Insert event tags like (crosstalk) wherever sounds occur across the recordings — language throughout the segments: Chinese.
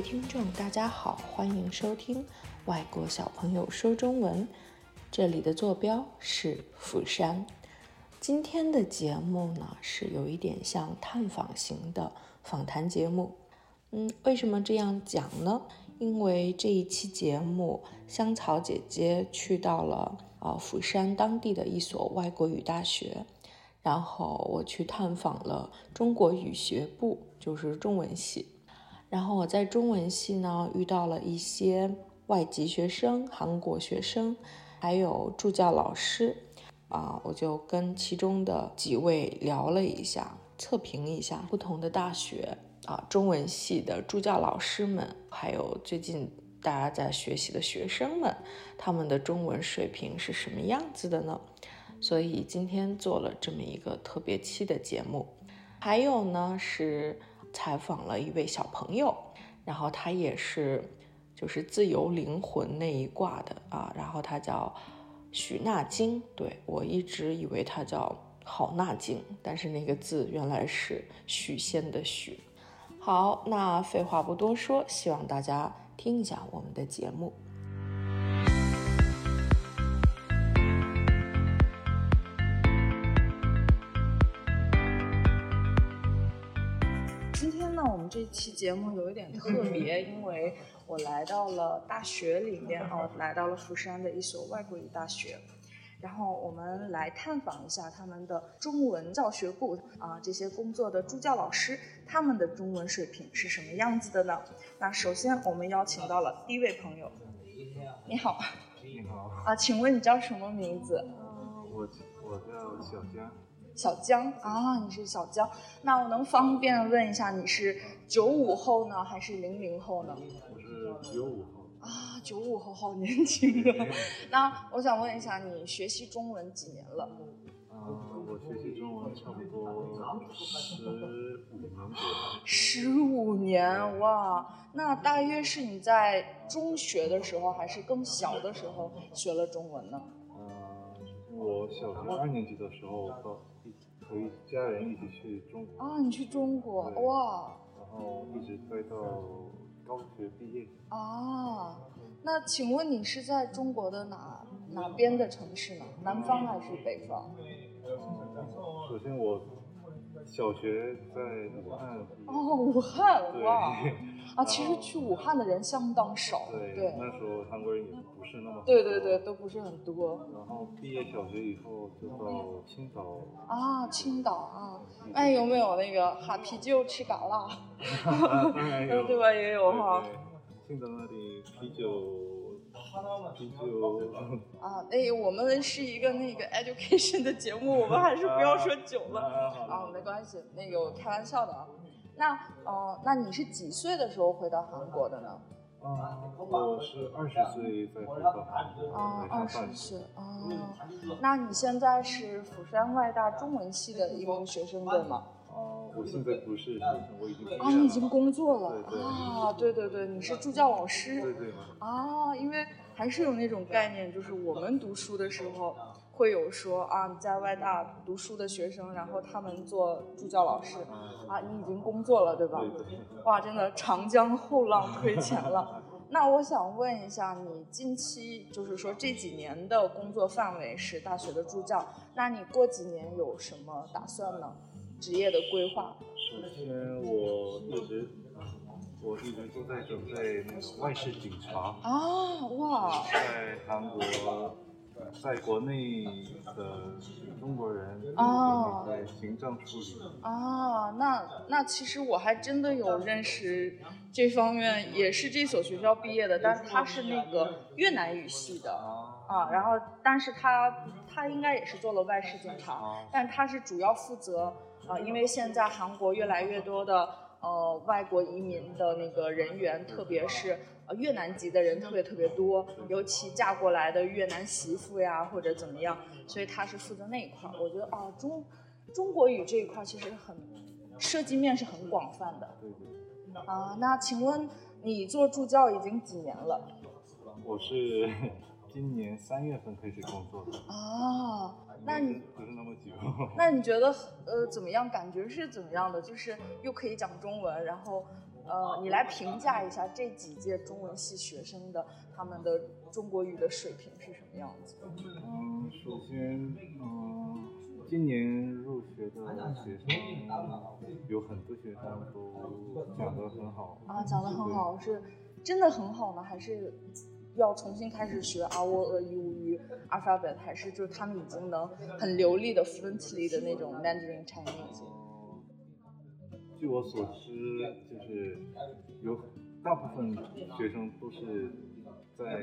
听众，大家好，欢迎收听《外国小朋友说中文》，这里的坐标是釜山。今天的节目呢，是有一点像探访型的访谈节目。嗯，为什么这样讲呢？因为这一期节目，香草姐姐去到了啊釜山当地的一所外国语大学，然后我去探访了中国语学部，就是中文系。然后我在中文系呢遇到了一些外籍学生、韩国学生，还有助教老师，啊，我就跟其中的几位聊了一下，测评一下不同的大学啊，中文系的助教老师们，还有最近大家在学习的学生们，他们的中文水平是什么样子的呢？所以今天做了这么一个特别期的节目，还有呢是。采访了一位小朋友，然后他也是就是自由灵魂那一挂的啊，然后他叫许纳金，对我一直以为他叫郝纳金，但是那个字原来是许仙的许。好，那废话不多说，希望大家听一下我们的节目。节目有一点特别，因为我来到了大学里面哦，来到了釜山的一所外国语大学，然后我们来探访一下他们的中文教学部啊，这些工作的助教老师，他们的中文水平是什么样子的呢？那首先我们邀请到了第一位朋友，你好，你好啊，请问你叫什么名字？我我叫小江。小江啊，你是小江，那我能方便问一下，你是九五后呢，还是零零后呢？我是九五后啊，九五后好年轻啊。(laughs) 那我想问一下，你学习中文几年了？啊，我学习中文差不多十五年左右。十五年哇，那大约是你在中学的时候，还是更小的时候学了中文呢？我小学二年级的时候和和家人一起去中国啊，你去中国哇，然后一直待到高学毕业啊。那请问你是在中国的哪哪边的城市呢？南方还是北方？首先我。小学在武汉哦，武汉哇 (laughs) 啊！其实去武汉的人相当少，对，对那时候韩国人也不是那么对对对，都不是很多。然后毕业小学以后就到青岛啊，青岛啊，哎，有没有那个哈啤酒吃嘎啦？(laughs) 当然有，(laughs) 对吧？也有哈。青岛那里啤酒。啊，哎，我们是一个那个 education 的节目，我们还是不要说酒了 (laughs) 啊，没关系，那个开玩笑的啊。那，哦，那你是几岁的时候回到韩国的呢？啊，我是二十岁才回到韩国，啊，二十岁，哦，那你现在是釜山外大中文系的一名学生对吗？哦，我现在不是学生，我已经啊，你已经工作了啊，对对对，你是助教老师，对对啊，因为还是有那种概念，就是我们读书的时候会有说啊，在外大读书的学生，然后他们做助教老师，啊，你已经工作了，对吧？哇，真的长江后浪推前浪。(laughs) 那我想问一下，你近期就是说这几年的工作范围是大学的助教，那你过几年有什么打算呢？职业的规划。首先，我一直，我一直都在准备那个外事警察。啊，哇！在韩国，在国内的中国人啊，在行政处理。啊，那那其实我还真的有认识这方面，也是这所学校毕业的，但是他是那个越南语系的啊，然后但是他他应该也是做了外事警察，但他是主要负责。啊，因为现在韩国越来越多的呃外国移民的那个人员，特别是呃越南籍的人特别特别多，尤其嫁过来的越南媳妇呀或者怎么样，所以他是负责那一块儿。我觉得啊中中国语这一块其实很涉及面是很广泛的。对对。啊，那请问你做助教已经几年了？我是。今年三月份开始工作的啊，那你不是那么久。(laughs) 那你觉得呃怎么样？感觉是怎么样的？就是又可以讲中文，然后呃，你来评价一下这几届中文系学生的他们的中国语的水平是什么样子？嗯，首先，嗯，今年入学的学生有很多学生都讲得很好啊，讲得很好，是真的很好呢，还是要重新开始学啊喔呃 u u alphabet，还是就是他们已经能很流利的 fluently 的那种 Mandarin Chinese？据我所知，就是有大部分学生都是在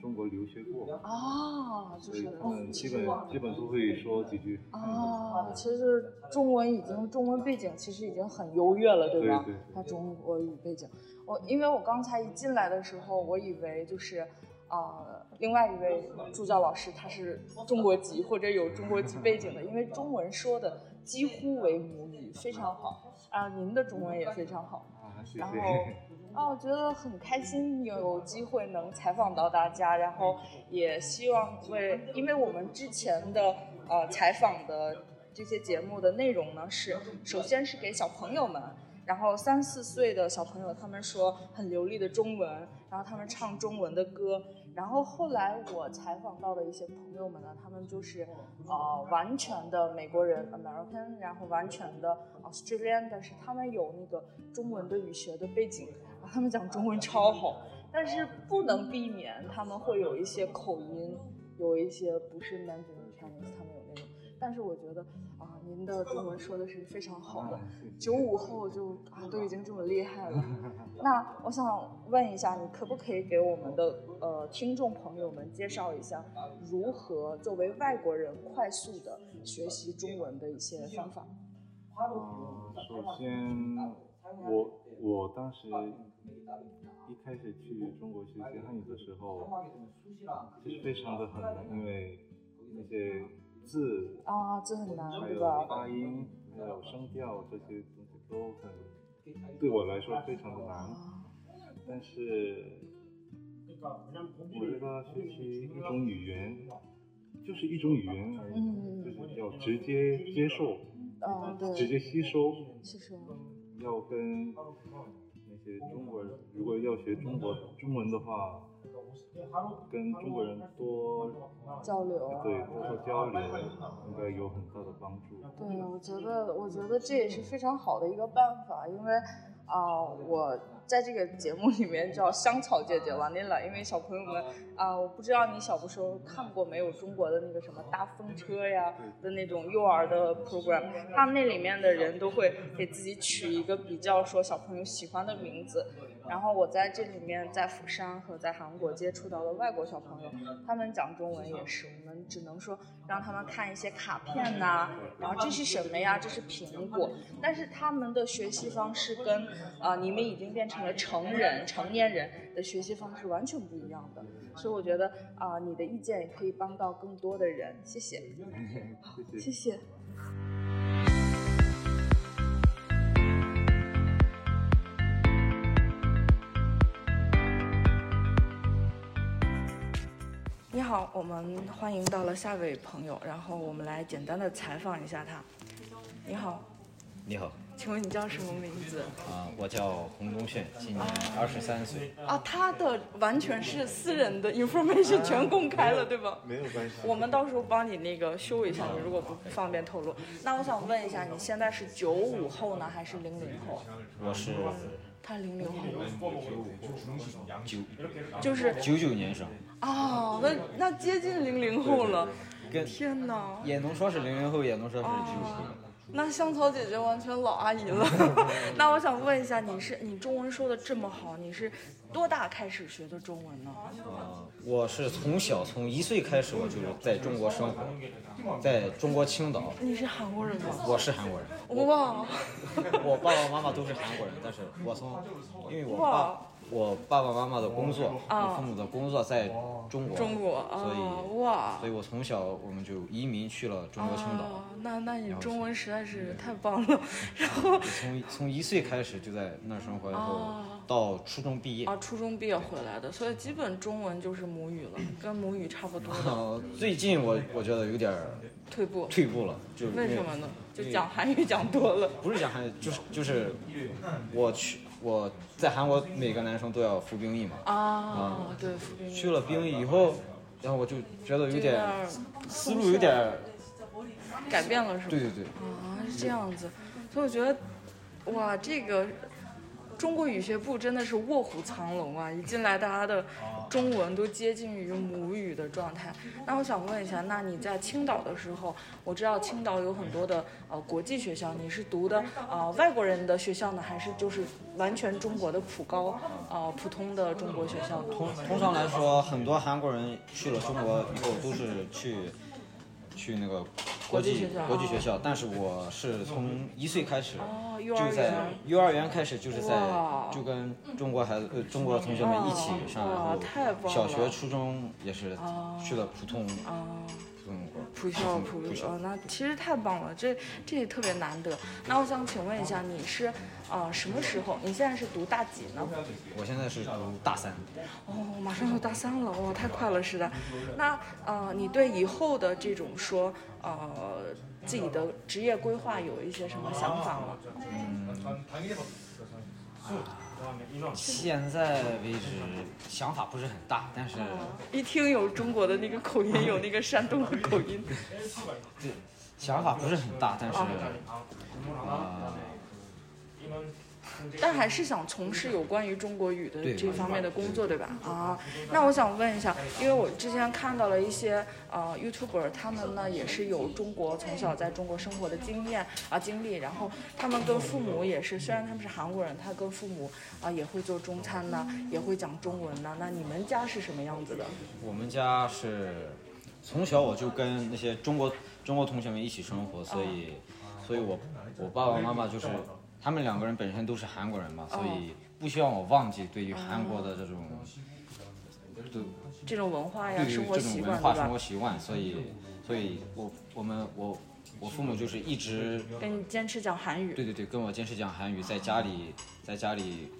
中国留学过啊，就是他们基本基本都会说几句啊。其实中文已经中文背景其实已经很优越了，对吧？他中国语背景，我因为我刚才一进来的时候，我以为就是啊，另外一位助教老师他是中国籍或者有中国籍背景的，因为中文说的几乎为母语，非常好。啊，您的中文也非常好，然后啊，我觉得很开心有机会能采访到大家，然后也希望为，因为我们之前的呃采访的这些节目的内容呢，是首先是给小朋友们。然后三四岁的小朋友，他们说很流利的中文，然后他们唱中文的歌。然后后来我采访到的一些朋友们呢，他们就是呃完全的美国人 American，然后完全的 Australian，但是他们有那个中文的语学的背景，他们讲中文超好，但是不能避免他们会有一些口音，有一些不是 Mandarin Chinese，他们有那种。但是我觉得啊，您的中文说的是非常好的，九五后就啊都已经这么厉害了。(laughs) 那我想问一下，你可不可以给我们的呃听众朋友们介绍一下，如何作为外国人快速的学习中文的一些方法？嗯，首先我我当时一开始去中国学习汉语的时候，其实非常的很难，因为那些。字啊，字很难，还有发音，还有声调这些东西都很，对我来说非常的难。但是，我觉得学习一种语言，就是一种语言而已，就是要直接接受，直接吸收，吸收，要跟那些中国人，如果要学中国中文的话。跟中国人多交流，对，多多交流应该有很大的帮助。对，我觉得，我觉得这也是非常好的一个办法，因为啊，我在这个节目里面叫香草姐姐王念了，因为小朋友们啊，我不知道你小的时候看过没有中国的那个什么大风车呀的那种幼儿的 program，他们那里面的人都会给自己取一个比较说小朋友喜欢的名字。然后我在这里面，在釜山和在韩国接触到的外国小朋友，他们讲中文也是，我们只能说让他们看一些卡片呐，然后这是什么呀？这是苹果。但是他们的学习方式跟啊你们已经变成了成人、成年人的学习方式完全不一样的。所以我觉得啊你的意见也可以帮到更多的人。谢谢，谢谢。你好，我们欢迎到了下位朋友，然后我们来简单的采访一下他。你好，你好，请问你叫什么名字？啊，我叫洪东炫，今年二十三岁。啊，他的完全是私人的 information 全公开了，对吧？没有关系。我们到时候帮你那个修一下，你如果不方便透露。那我想问一下，你现在是九五后呢，还是零零后？我是。他零零后，九就是九九年生。哦，那那接近零零后了。天哪！也能说是零零后，也能说是九五。那香草姐姐完全老阿姨了。(laughs) 那我想问一下，你是你中文说的这么好，你是多大开始学的中文呢？啊，我是从小从一岁开始，我就是在中国生活，在中国青岛。你是韩国人吗？我是韩国人。哇！我爸爸妈妈都是韩国人，但是我从，因为我爸。我爸爸妈妈的工作，我父母的工作在中国，中国，所以哇，所以我从小我们就移民去了中国青岛。那那你中文实在是太棒了。然后从从一岁开始就在那生活，然后到初中毕业。啊，初中毕业回来的，所以基本中文就是母语了，跟母语差不多。最近我我觉得有点退步，退步了，就为什么呢？就讲韩语讲多了。不是讲韩语，就是就是我去。我在韩国每个男生都要服兵役嘛。啊，对，服兵役。去了兵役以后，然后我就觉得有点思路有点改变了，是吧？对对对。啊，是这样子，所以我觉得，哇，这个。中国语学部真的是卧虎藏龙啊！一进来，大家的中文都接近于母语的状态。那我想问一下，那你在青岛的时候，我知道青岛有很多的呃国际学校，你是读的呃外国人的学校呢，还是就是完全中国的普高呃普通的中国学校？通通常来说，很多韩国人去了中国以后都是去。去那个国际国际学校，但是我是从一岁开始，就在幼儿园开始，就是在就跟中国孩子呃中国同学们一起上，然后小学初中也是去了普通。普校普呃，那其实太棒了，这这也特别难得。那我想请问一下，你是呃什么时候？你现在是读大几呢？我现在是读大三。哦，马上要大三了，哇，太快了是的。那呃，你对以后的这种说呃自己的职业规划有一些什么想法吗？嗯。现在为止想法不是很大，但是一听有中国的那个口音，有那个山东的口音。对，想法不是很大，但是啊。但还是想从事有关于中国语的这方面的工作，对吧？啊，那我想问一下，因为我之前看到了一些呃 YouTuber，他们呢也是有中国从小在中国生活的经验啊经历，然后他们跟父母也是，虽然他们是韩国人，他跟父母啊也会做中餐呢，也会讲中文呢。那你们家是什么样子的？我们家是从小我就跟那些中国中国同学们一起生活，所以，所以我我爸爸妈妈就是。他们两个人本身都是韩国人嘛，所以不希望我忘记对于韩国的这种，这种文化呀，生活习惯，生活习惯，所以，所以我我们我我父母就是一直跟你坚持讲韩语。对对对，跟我坚持讲韩语，在家里在家里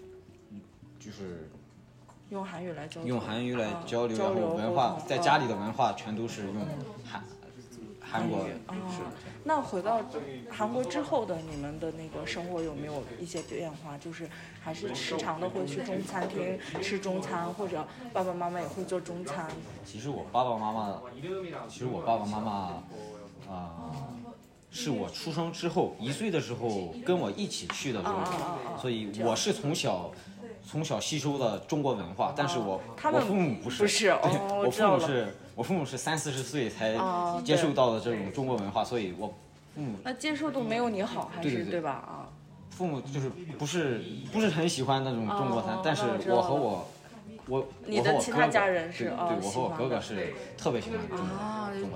就是用韩语来交流，用韩语来交流，然后文化在家里的文化全都是用韩。韩国是。那回到韩国之后的你们的那个生活有没有一些变化？就是还是时常的会去中餐厅吃中餐，或者爸爸妈妈也会做中餐。其实我爸爸妈妈，其实我爸爸妈妈啊，是我出生之后一岁的时候跟我一起去的所以我是从小从小吸收的中国文化，但是我我父母不是，不是，我父母是。我父母是三四十岁才接受到的这种中国文化，所以我父母那接受度没有你好，还是对吧？啊，父母就是不是不是很喜欢那种中国餐，但是我和我。我你的其他家人是对，我和我哥哥是特别喜欢啊，中国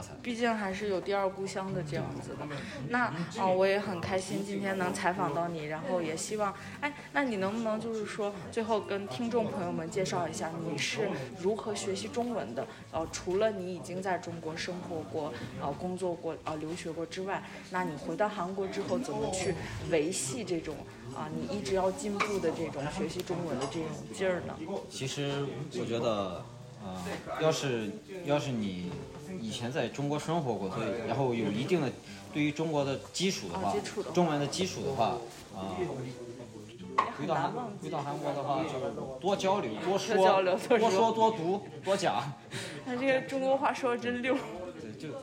菜。毕竟还是有第二故乡的这样子的。那啊，我也很开心今天能采访到你，然后也希望，哎，那你能不能就是说，最后跟听众朋友们介绍一下你是如何学习中文的？呃，除了你已经在中国生活过、呃工作过、呃留学过之外，那你回到韩国之后怎么去维系这种？啊，你一直要进步的这种学习中文的这种劲儿呢？其实我觉得，呃，要是要是你以前在中国生活过，所以然后有一定的对于中国的基础的话，中文的基础的话，啊，回到韩回到韩国的话，就多交流，多说，多说多读多讲。他这个中国话说的真溜。对，就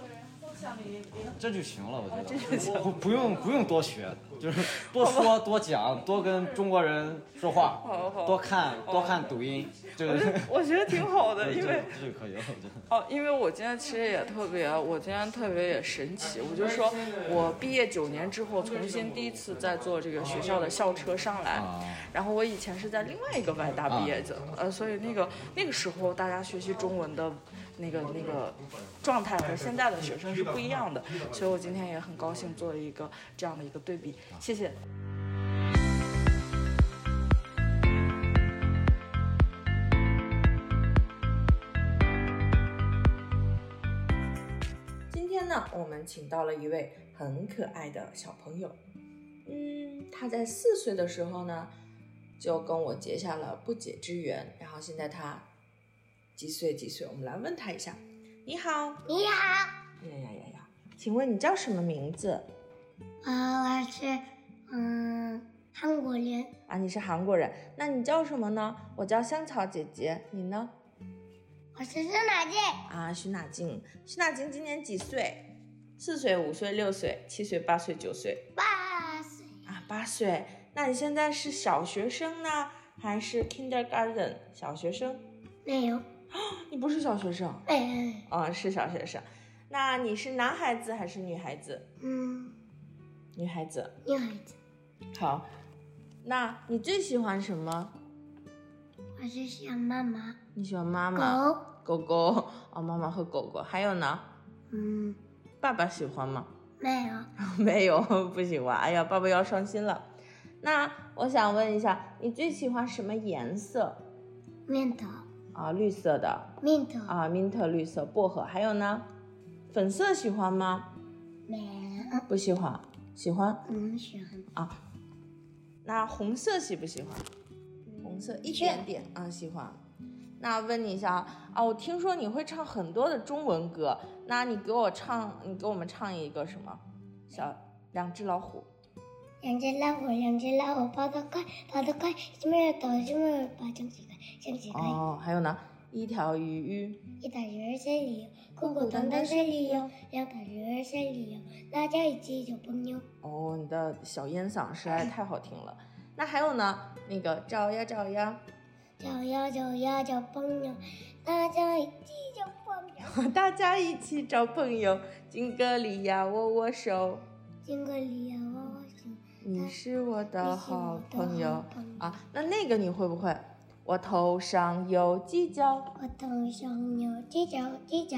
这就行了，我觉得。不不用不用多学。就是 (laughs) 多说多讲，多跟中国人说话，多看多看抖音，这个我觉得 (laughs) 挺好的，因为这可以，哦，因为我今天其实也特别，我今天特别也神奇，我就说我毕业九年之后，重新第一次在坐这个学校的校车上来，然后我以前是在另外一个外大毕业的，呃，所以那个那个时候大家学习中文的。那个那个状态和现在的学生是不一样的，所以我今天也很高兴做了一个这样的一个对比。谢谢。今天呢，我们请到了一位很可爱的小朋友。嗯，他在四岁的时候呢，就跟我结下了不解之缘，然后现在他。几岁？几岁？我们来问他一下。你好，你好。呀呀呀呀！请问你叫什么名字？啊，我是嗯韩国人。啊，你是韩国人，那你叫什么呢？我叫香草姐姐，你呢？我是徐乃静。啊，徐乃静，徐乃静今年几岁？四岁、五岁、六岁、七岁、八岁、九岁？八岁。啊，八岁。那你现在是小学生呢，还是 kindergarten 小学生？没有。你不是小学生？哎。哦，是小学生。那你是男孩子还是女孩子？嗯，女孩子。女孩子。好，那你最喜欢什么？我最喜欢妈妈。你喜欢妈妈？狗。狗狗。哦，妈妈和狗狗。还有呢？嗯。爸爸喜欢吗？没有。(laughs) 没有，不喜欢。哎呀，爸爸要伤心了。那我想问一下，你最喜欢什么颜色？mint。啊，绿色的。mint。啊，mint 绿色，薄荷。还有呢？粉色喜欢吗？没有。不喜欢。喜欢？嗯，喜欢。啊。那红色喜不喜欢？红色一点点啊，喜欢。那问你一下啊，我听说你会唱很多的中文歌，那你给我唱，你给我们唱一个什么？小两只老虎。两只老虎，两只老虎跑得快，跑得快，什么头，什么把张起哦，还有呢，一条鱼，一条鱼儿水里游，裤裤短短水里游，两条鱼儿水里游，大家一起交朋友。哦，你的小烟嗓实在太好听了。那还有呢，那个找呀找呀，找呀找呀找朋友，大家一起找朋友。大家一起找朋友，金格利亚握握手，金格利亚握握手。你是我的好朋友啊！那那个你会不会？我头上有犄角，我头上有犄角，犄角，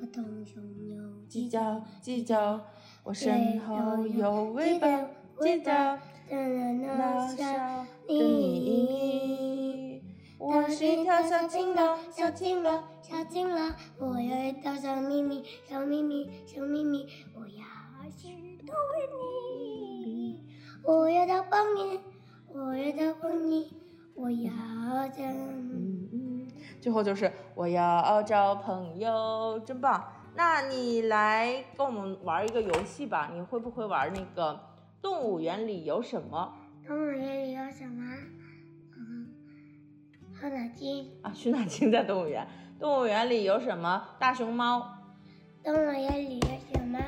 我头上有犄角，犄角，我身后有尾巴，犄角，那小的你。我是一条小青蛙，小青蛙，小青蛙，我有一条小秘密，小秘密，小秘密，我要去偷你。我要找帮你，我要找帮你，我要找。嗯嗯，最后就是我要找朋友，真棒！那你来跟我们玩一个游戏吧，你会不会玩那个动物园里有什么？动物园里有什么？嗯，徐乃金啊，徐乃金在动物园。动物园里有什么？大熊猫。动物园里有什么？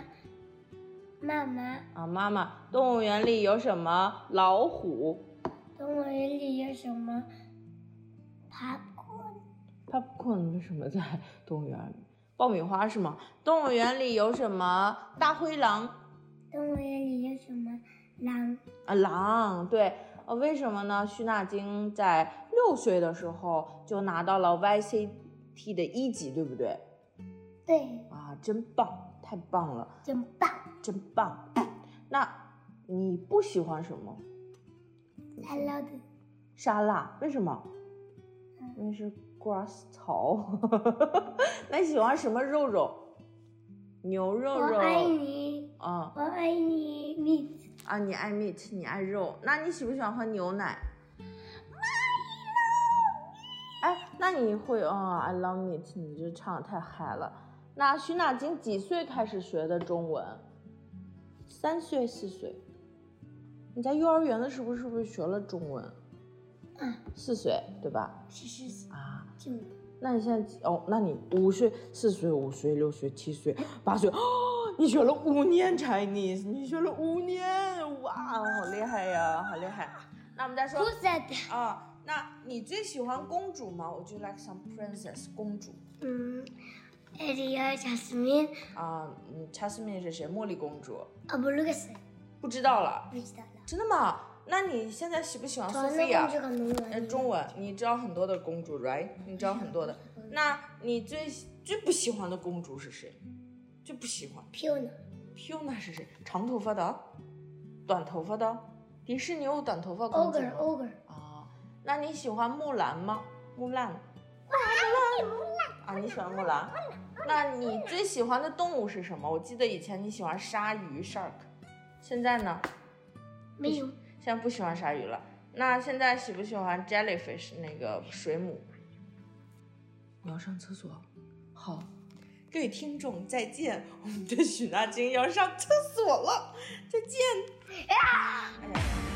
妈妈啊，妈妈，动物园里有什么？老虎。动物园里有什么？popcorn，popcorn 为什么在动物园里？爆米花是吗？动物园里有什么？大灰狼。动物园里有什么？狼。啊，狼，对，呃，为什么呢？徐纳晶在六岁的时候就拿到了 YCT 的一级，对不对？对。啊，真棒，太棒了，真棒。真棒，那你不喜欢什么？沙拉的沙拉，为什么？因为是 grass 草。(laughs) 那你喜欢什么肉肉？牛肉肉。我爱你。啊。我爱你，meat。啊，你爱 meat，你爱肉。那你喜不喜欢喝牛奶？I love 哎，那你会啊？I love meat，你这唱的太嗨了。那徐娜晶几岁开始学的中文？三岁四岁，你在幼儿园的时候是不是学了中文？嗯，四岁对吧？是是是啊。就，那你现在哦，那你五岁、四岁、五岁、六岁、七岁、八岁，哦，你学了五年 Chinese，你学了五年，哇，好厉害呀，好厉害。那我们再说啊，那你最喜欢公主吗？我就 like some princess 公主。嗯。艾丽亚、贾斯敏啊，嗯，贾斯敏是谁？茉莉公主啊，不那个谁，不知道了，不知道了。真的吗？那你现在喜不喜欢苏菲亚？呃，中文，你知道很多的公主，right？你知道很多的。那你最最不喜欢的公主是谁？最不喜欢？Puna，Puna 是谁？长头发的，短头发的？迪士尼有短头发公主吗？Ogre，Ogre。啊，那你喜欢木兰吗？木兰。木兰。啊，你喜欢木兰？那你最喜欢的动物是什么？我记得以前你喜欢鲨鱼 shark，现在呢？没有，现在不喜欢鲨鱼了。那现在喜不喜欢 jellyfish 那个水母？我要上厕所。好，各位听众再见，我们的许娜晶要上厕所了，再见。